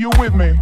you with me?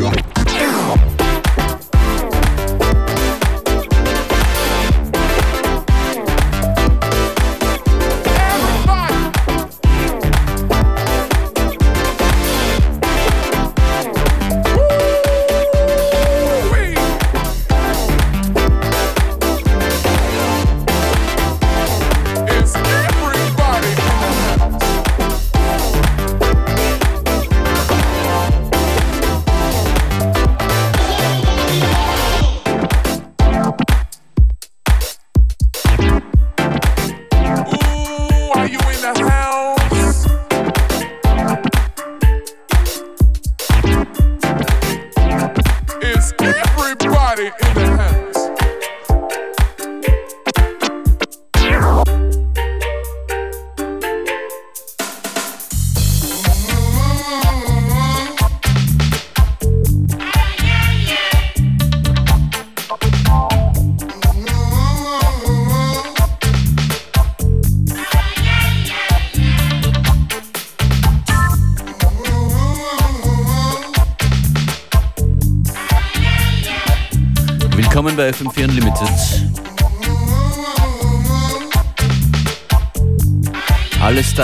Everybody.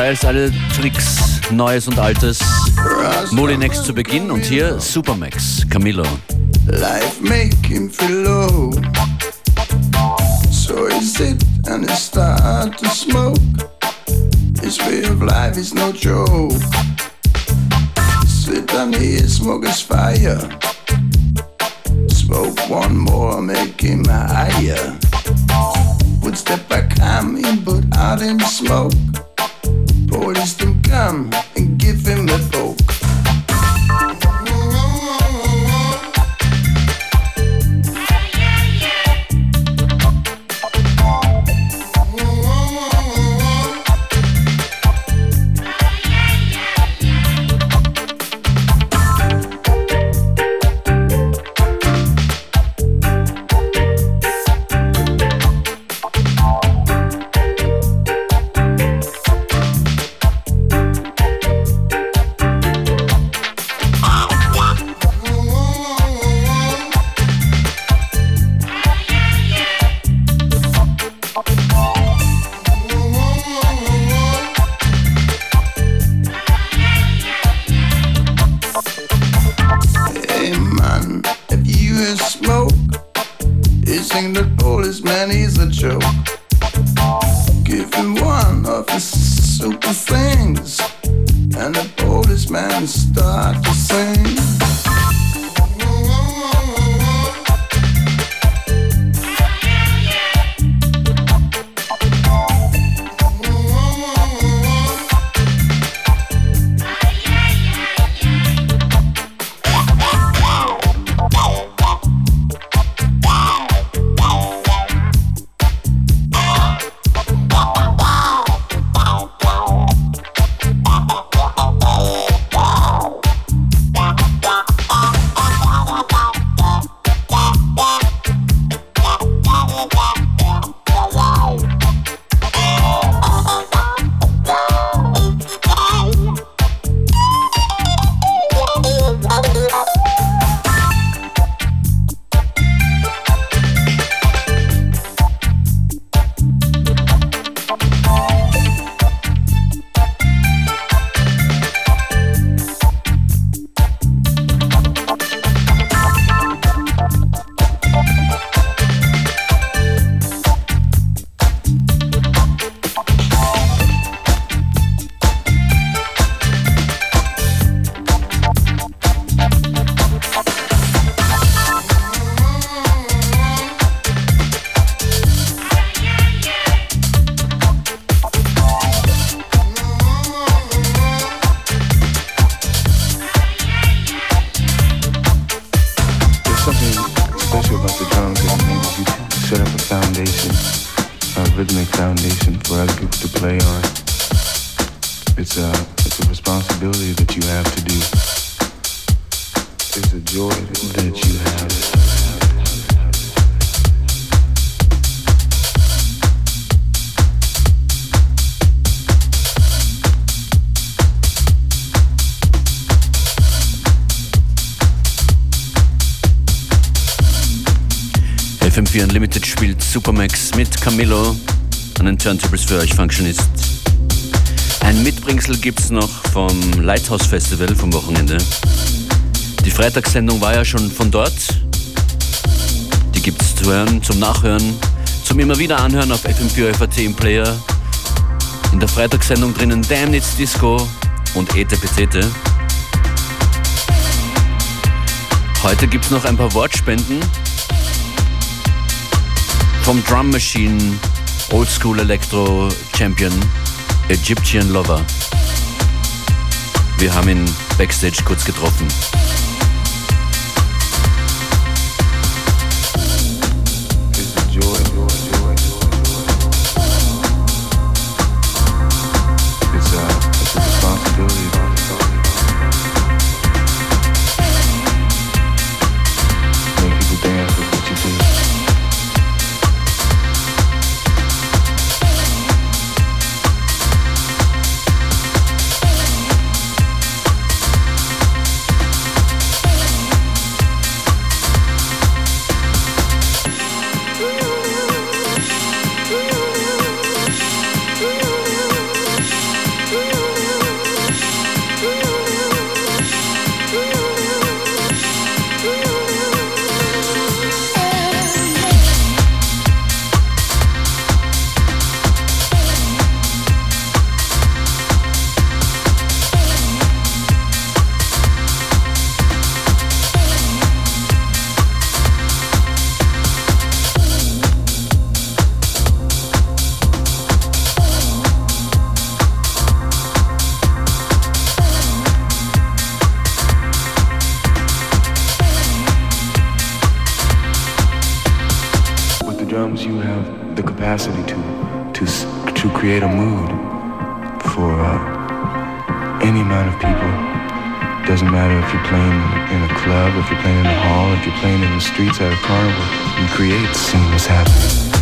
Styles, alle Tricks, Neues und Altes. Molinex zu Beginn und hier Supermax, Camilo. Life make him feel low. So he sit and he start to smoke. His way of life is no joke. Sit down here, smoke is fire. Smoke one more, make him higher. Would step back, I'm in, but out in smoke. пористым камнем an den Turntables für euch Functionist. Ein Mitbringsel gibt's noch vom Lighthouse Festival vom Wochenende. Die Freitagssendung war ja schon von dort. Die gibt's zu hören, zum Nachhören, zum immer wieder anhören auf FM4 FAT im Player. In der Freitagssendung drinnen Damn It's Disco und Ete Petete. Heute gibt's noch ein paar Wortspenden vom Drum Machine Old School Electro Champion Egyptian Lover. Wir haben ihn backstage kurz getroffen. The capacity to to to create a mood for uh, any amount of people. Doesn't matter if you're playing in a club, if you're playing in a hall, if you're playing in the streets at a carnival. You create seeing what's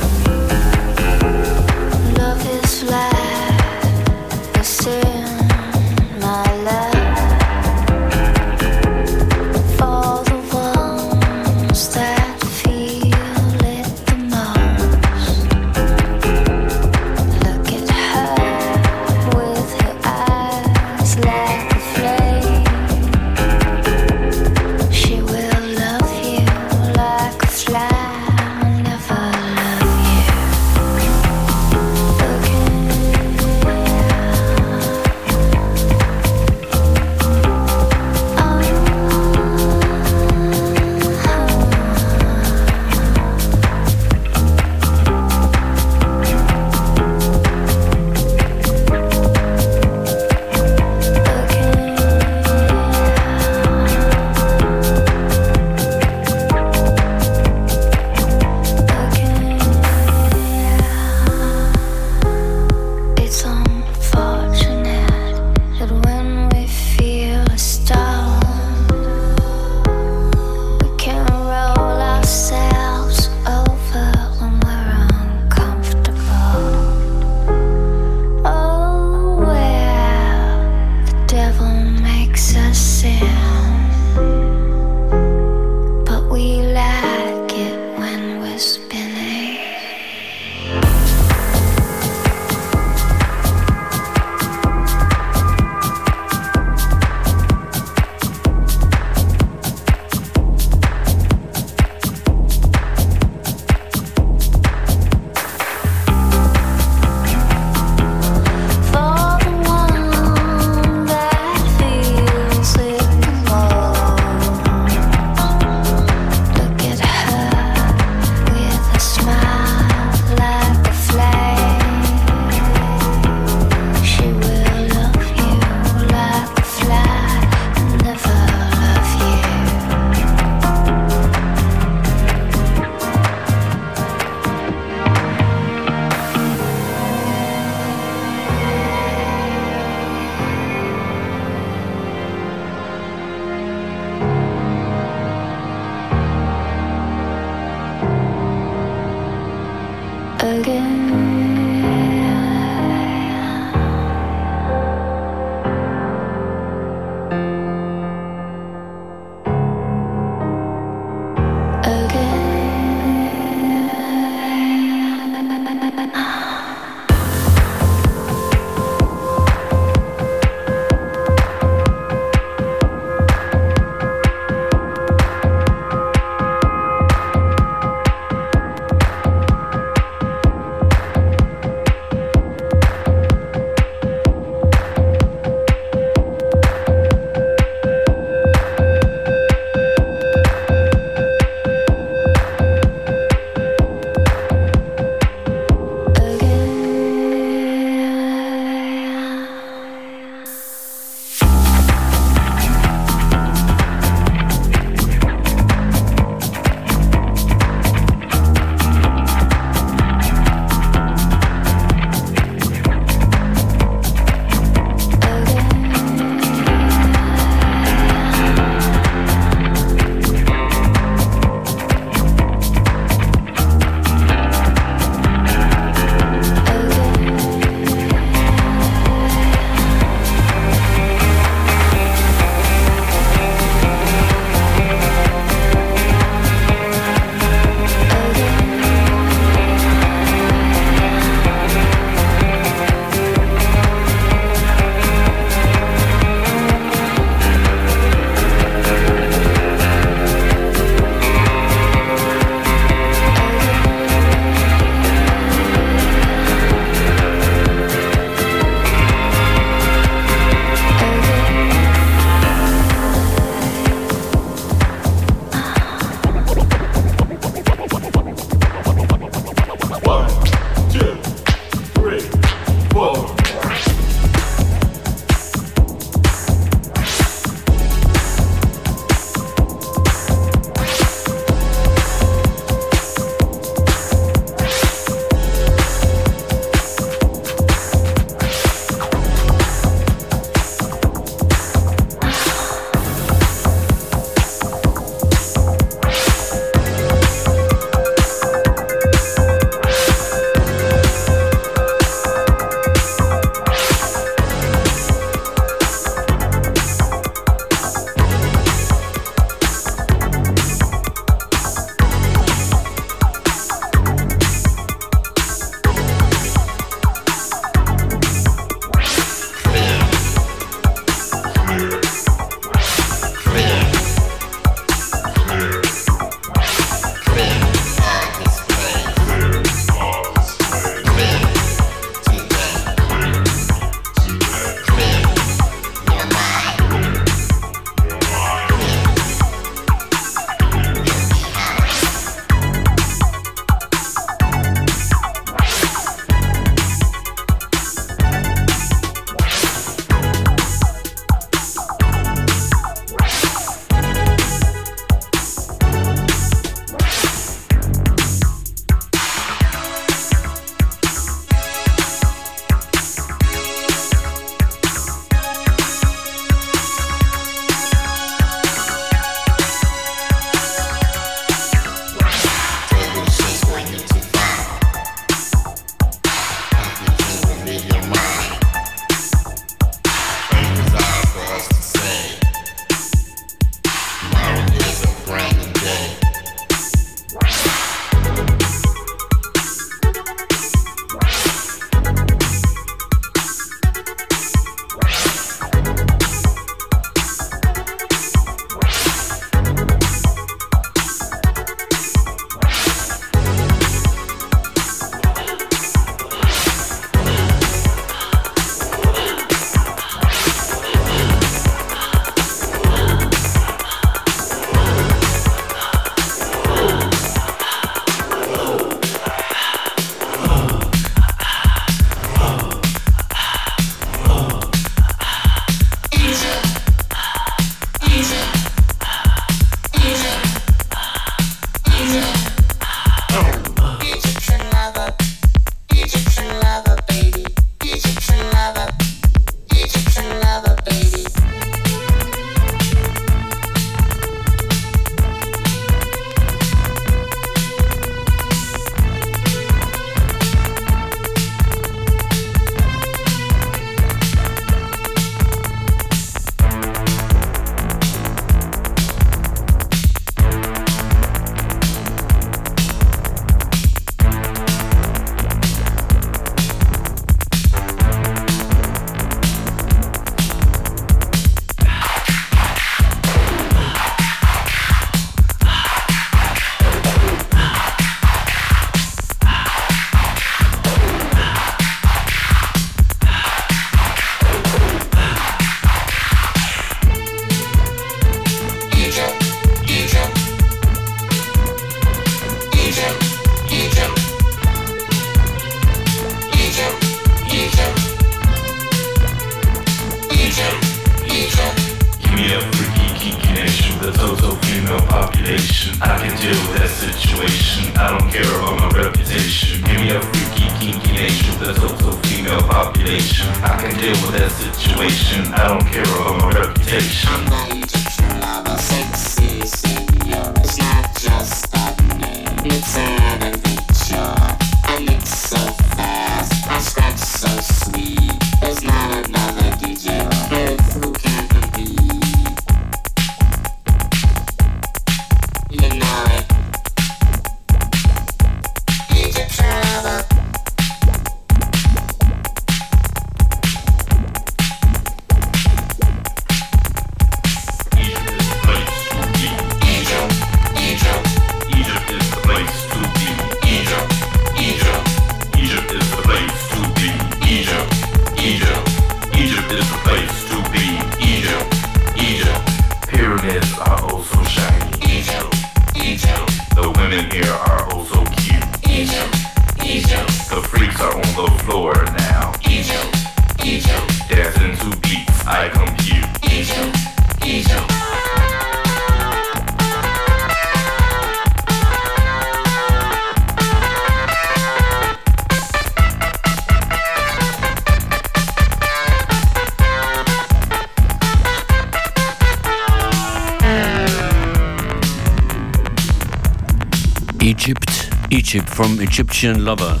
Egypt from Egyptian Lover.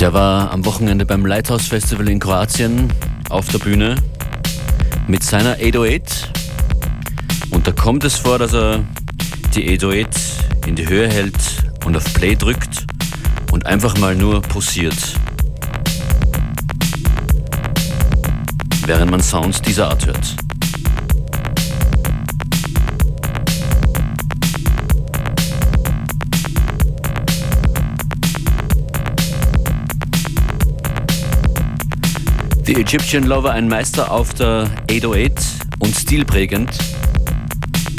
Der war am Wochenende beim Lighthouse Festival in Kroatien auf der Bühne mit seiner 808. Und da kommt es vor, dass er die 808 in die Höhe hält und auf Play drückt und einfach mal nur posiert. Während man Sounds dieser Art hört. The Egyptian Lover, ein Meister auf der 808 und stilprägend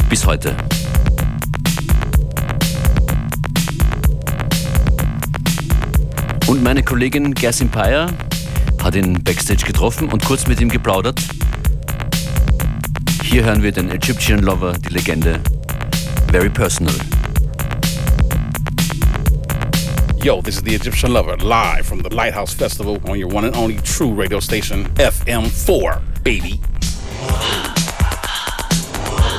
bis heute. Und meine Kollegin Gersin Payer hat ihn backstage getroffen und kurz mit ihm geplaudert. Hier hören wir den Egyptian Lover, die Legende. Very personal. Yo, this is the Egyptian Lover live from the Lighthouse Festival on your one and only true radio station, FM4, baby.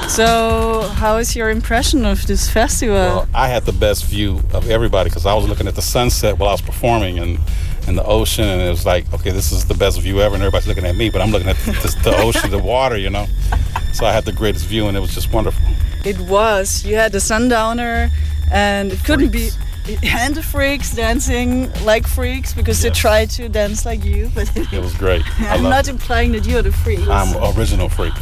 So, how is your impression of this festival? Well, I had the best view of everybody because I was looking at the sunset while I was performing and, and the ocean, and it was like, okay, this is the best view ever, and everybody's looking at me, but I'm looking at the, the ocean, the water, you know. So I had the greatest view, and it was just wonderful. it was. You had the sundowner, and it couldn't be. And the freaks dancing like freaks because they try to dance like you, but It was great. I'm not it. implying that you're the freak. I'm original freak.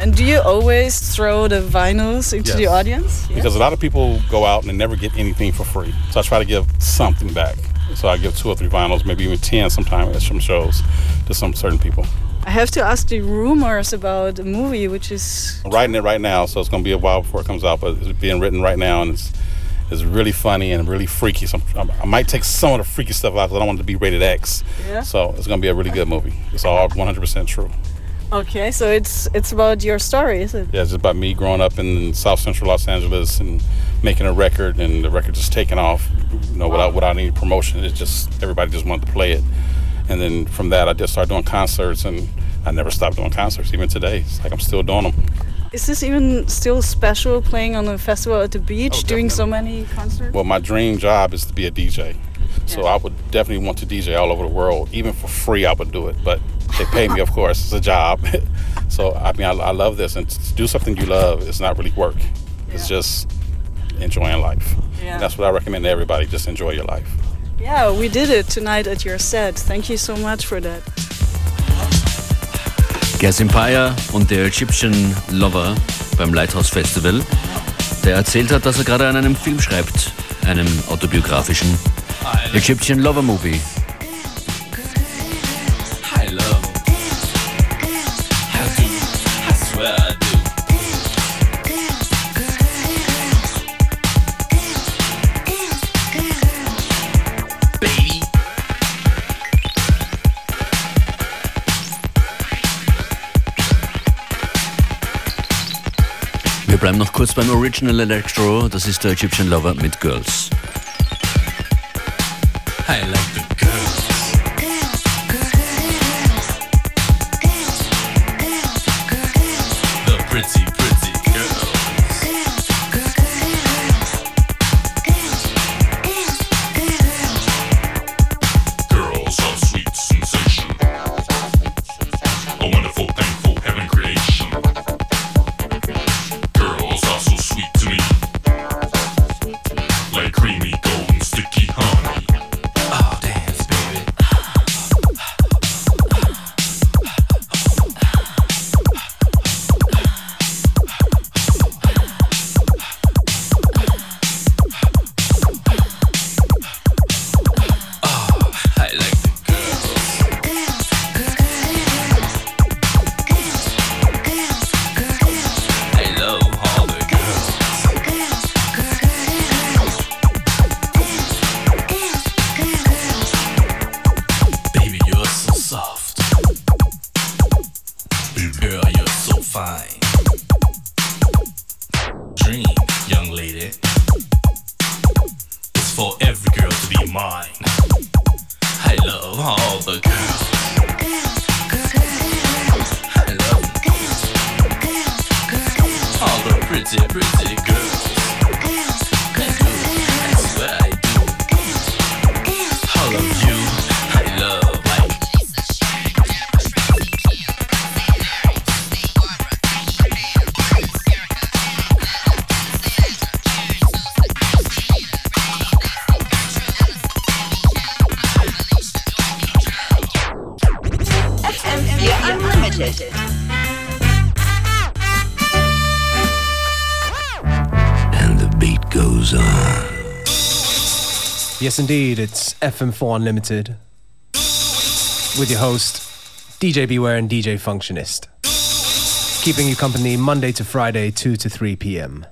And do you always throw the vinyls into the audience? Yeah. Because a lot of people go out and they never get anything for free. So I try to give something back. So I give two or three vinyls, maybe even 10 sometimes at some shows to some certain people. I have to ask the rumors about a movie which is I'm writing it right now, so it's going to be a while before it comes out, but it's being written right now and it's it's really funny and really freaky. So I'm- I might take some of the freaky stuff out because I don't want it to be rated X. Yeah. So it's going to be a really good movie. It's all 100% true. okay. So it's it's about your story, is it? Yeah, it's about me growing up in South Central Los Angeles and making a record, and the record just taking off, you know, without without any promotion. It's just everybody just wanted to play it, and then from that, I just started doing concerts, and I never stopped doing concerts, even today. It's like I'm still doing them. Is this even still special playing on a festival at the beach, Oh, doing so many concerts? Well, my dream job is to be a DJ, so Yeah. I would definitely want to DJ all over the world, even for free. I would do it, but they pay me, of course. It's a job, so I mean, I, I love this, and to do something you love is not really work. It's just enjoying life. Yeah. And that's what I recommend to everybody. Just enjoy your life. Yeah, we did it tonight at your set. Thank you so much for that. Gersim Payer und der Egyptian Lover beim Lighthouse Festival, der erzählt hat, dass er gerade an einem Film schreibt, einem autobiografischen Egyptian Lover Movie. Bleiben noch kurz beim Original Electro. Das ist der Egyptian Lover mit Girls. I Girl, you're so fine. Dream, young lady. It's for every girl to be mine. I love all the girls. I love all the pretty, pretty girls. Yes, indeed, it's FM4 Unlimited with your host, DJ Beware and DJ Functionist. Keeping you company Monday to Friday, 2 to 3 p.m.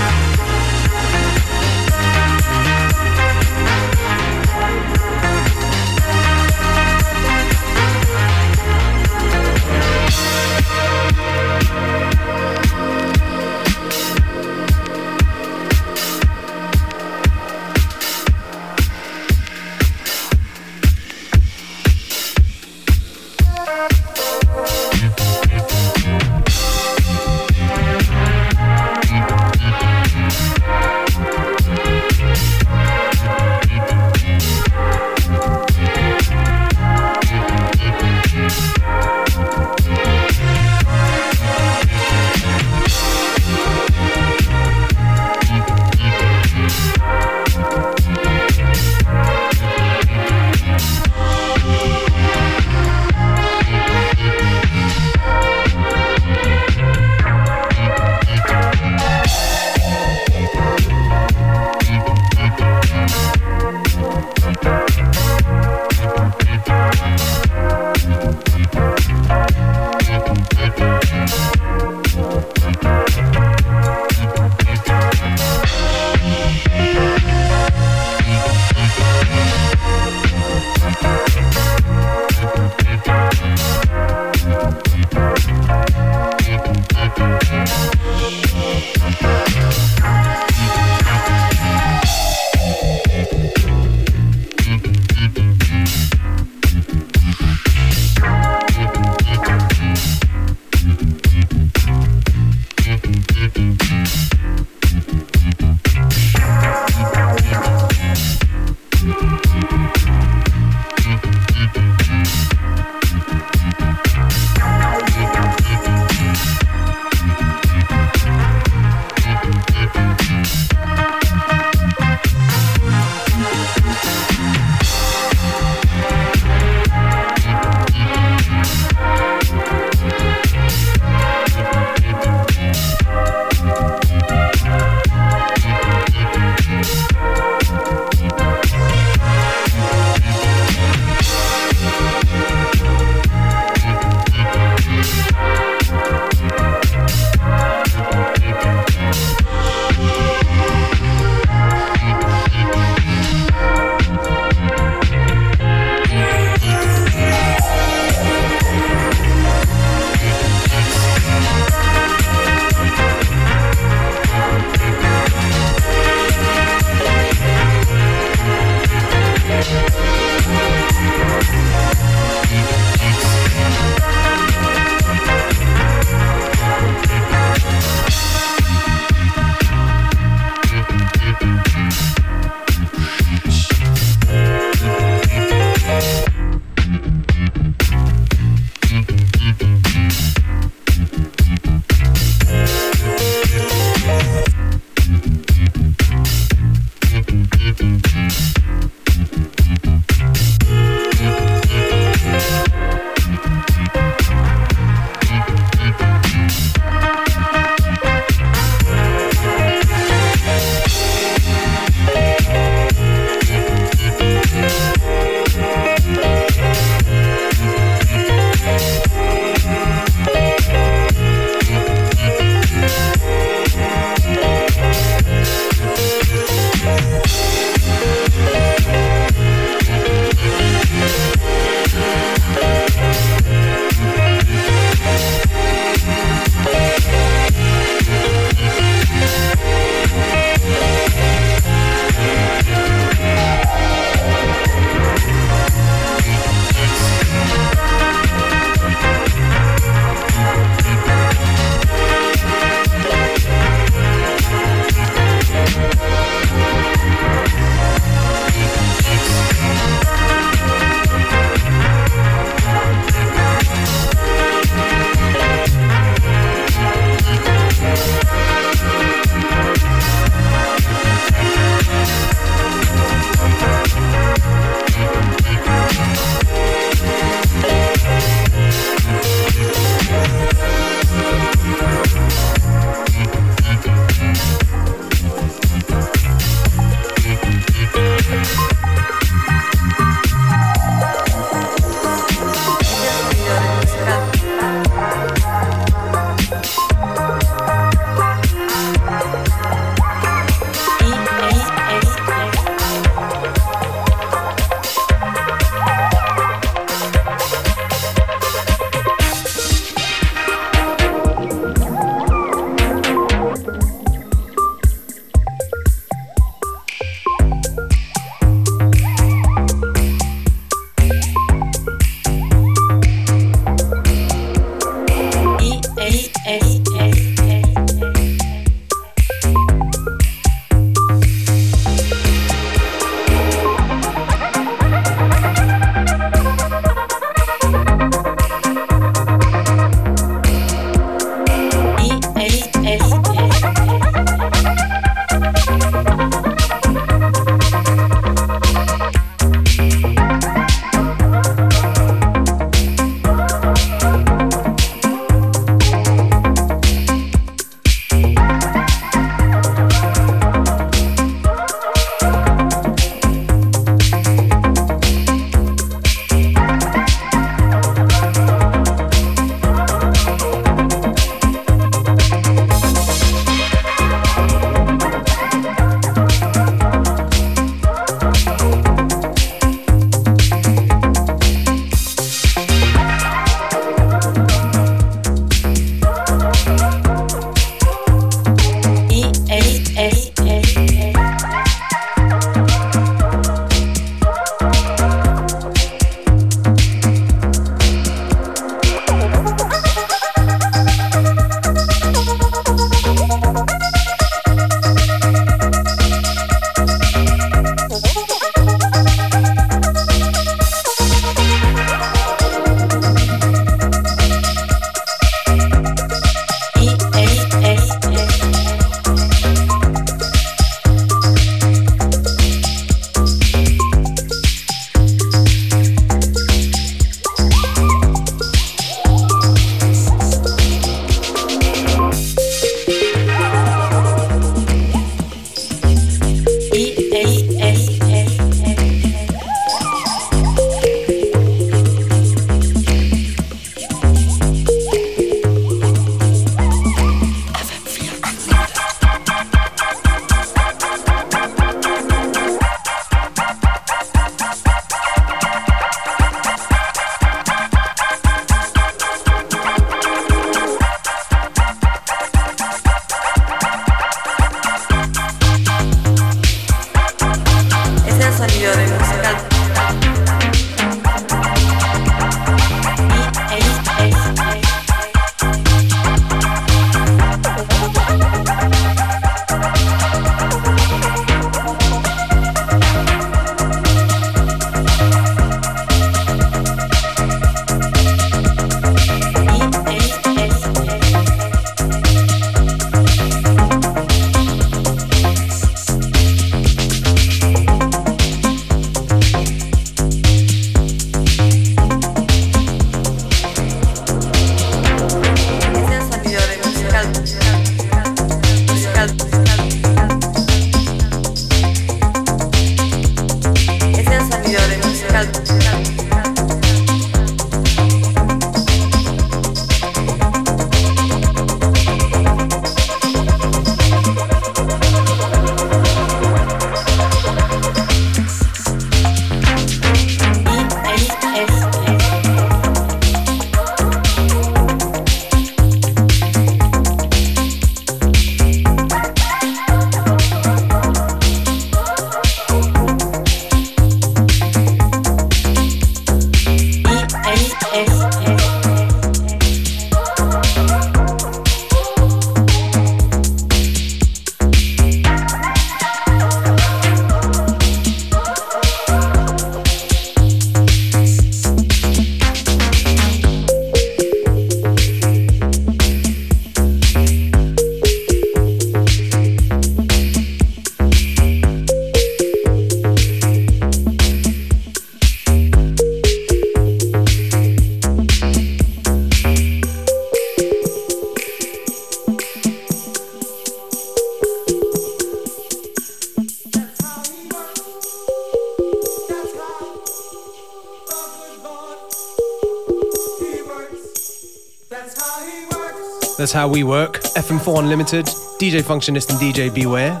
That's how we work. FM4 Unlimited, DJ Functionist and DJ Beware.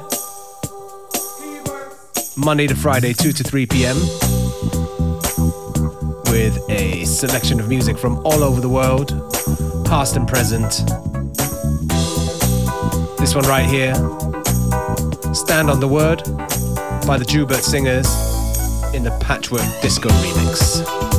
Monday to Friday, 2 to 3 p.m. With a selection of music from all over the world, past and present. This one right here, Stand on the Word by the Joubert Singers in the Patchwork Disco remix.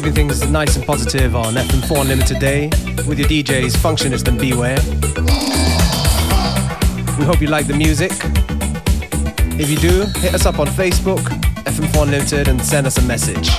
keeping things nice and positive on FM4 Unlimited Day with your DJs Functionist and Beware. We hope you like the music. If you do, hit us up on Facebook, FM4 Unlimited, and send us a message.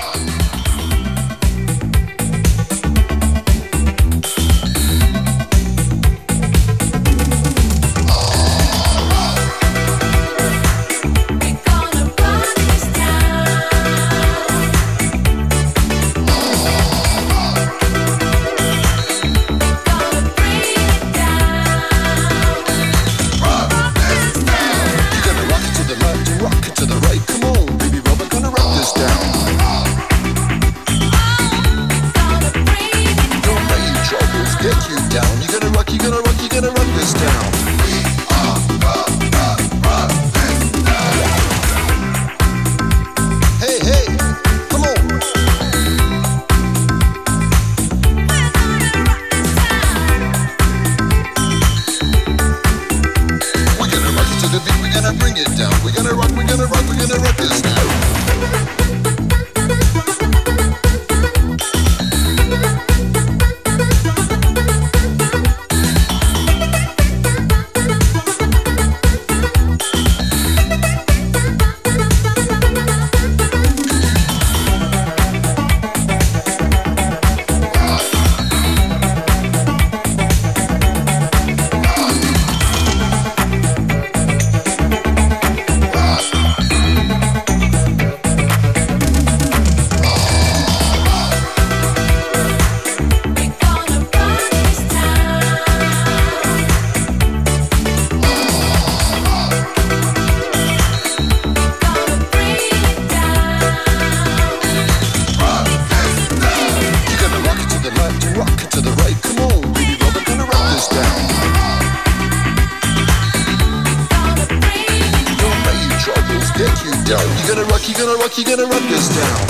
down.